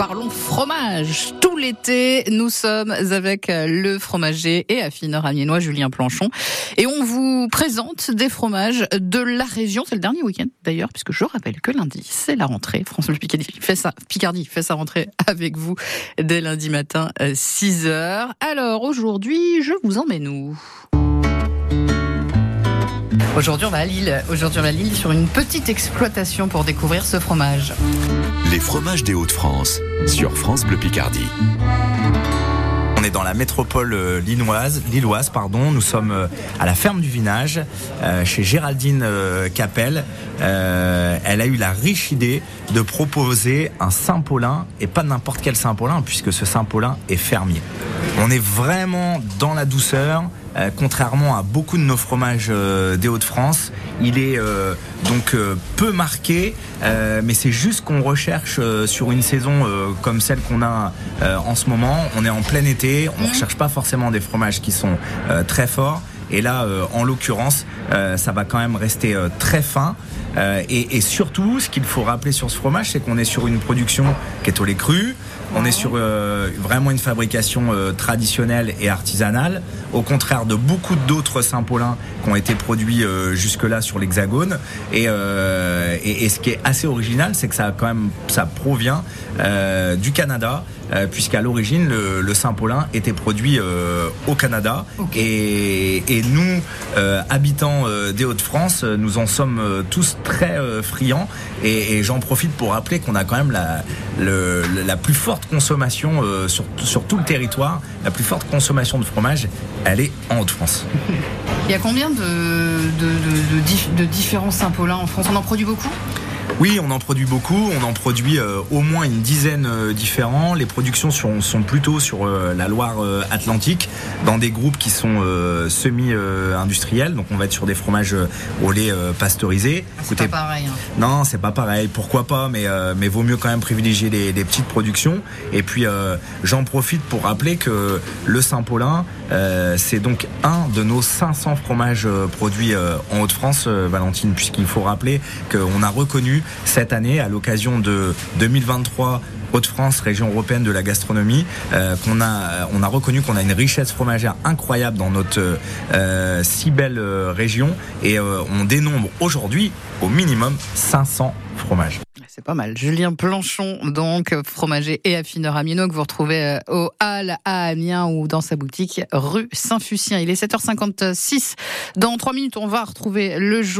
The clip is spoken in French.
parlons fromage. Tout l'été, nous sommes avec le fromager et affineur amiénois Julien Planchon. Et on vous présente des fromages de la région. C'est le dernier week-end d'ailleurs, puisque je rappelle que lundi, c'est la rentrée. François Picardie fait ça, Picardie fait sa rentrée avec vous dès lundi matin, 6 h Alors aujourd'hui, je vous emmène où? Aujourd'hui, on va à Lille. Aujourd'hui, on va à Lille sur une petite exploitation pour découvrir ce fromage. Les fromages des Hauts-de-France sur France Bleu Picardie. On est dans la métropole euh, lilloise, lilloise pardon. Nous sommes euh, à la ferme du Vinage, euh, chez Géraldine Capel. elle a eu la riche idée de proposer un Saint-Paulin, et pas n'importe quel Saint-Paulin, puisque ce Saint-Paulin est fermier. On est vraiment dans la douceur, euh, contrairement à beaucoup de nos fromages euh, des Hauts-de-France. Il est euh, donc peu marqué, mais c'est juste qu'on recherche sur une saison comme celle qu'on a en ce moment. On est en plein été, on ne mmh. recherche pas forcément des fromages qui sont très forts. Et là, en l'occurrence, ça va quand même rester très fin. et, surtout, ce qu'il faut rappeler sur ce fromage, c'est qu'on est sur une production qui est au lait cru. On est sur euh, vraiment une fabrication euh, traditionnelle et artisanale, au contraire de beaucoup d'autres Saint-Paulins qui ont été produits euh, jusque-là sur l'Hexagone. Et, et, ce qui est assez original, c'est que ça quand même ça provient du Canada. Puisqu'à l'origine le, Saint-Paulin était produit au Canada. Et, nous habitants des Hauts-de-France nous en sommes tous très friands. Et, j'en profite pour rappeler qu'on a quand même la, la plus forte consommation euh, sur, sur, tout le territoire, la plus forte consommation de fromage, elle est en Haute-France. Il y a combien de, de, de différents Saint-Paulin en France? On en produit beaucoup? Oui, on en produit beaucoup. On en produit euh, au moins une dizaine euh, différents. Les productions sont, sont plutôt sur euh, la Loire Atlantique, dans des groupes qui sont semi-industriels. Donc on va être sur des fromages au lait pasteurisé. Ah, c'est pas pareil. Hein. Non, c'est pas pareil. Pourquoi pas Mais mais vaut mieux quand même privilégier les, petites productions. Et puis j'en profite pour rappeler que le Saint-Paulin, c'est donc un de nos 500 fromages produits en Haute-France, Valentine, puisqu'il faut rappeler qu'on a reconnu cette année à l'occasion de 2023 Haute-France, région européenne de la gastronomie, euh, qu'on a, on a reconnu qu'on a une richesse fromagère incroyable dans notre euh, si belle euh, région et on dénombre aujourd'hui au minimum 500 fromages. Pas mal. Julien Planchon, donc fromager et affineur amiéno que vous retrouvez au Hall à Amiens ou dans sa boutique rue Saint-Fucien. Il est 7h56. Dans 3 minutes, on va retrouver le jour.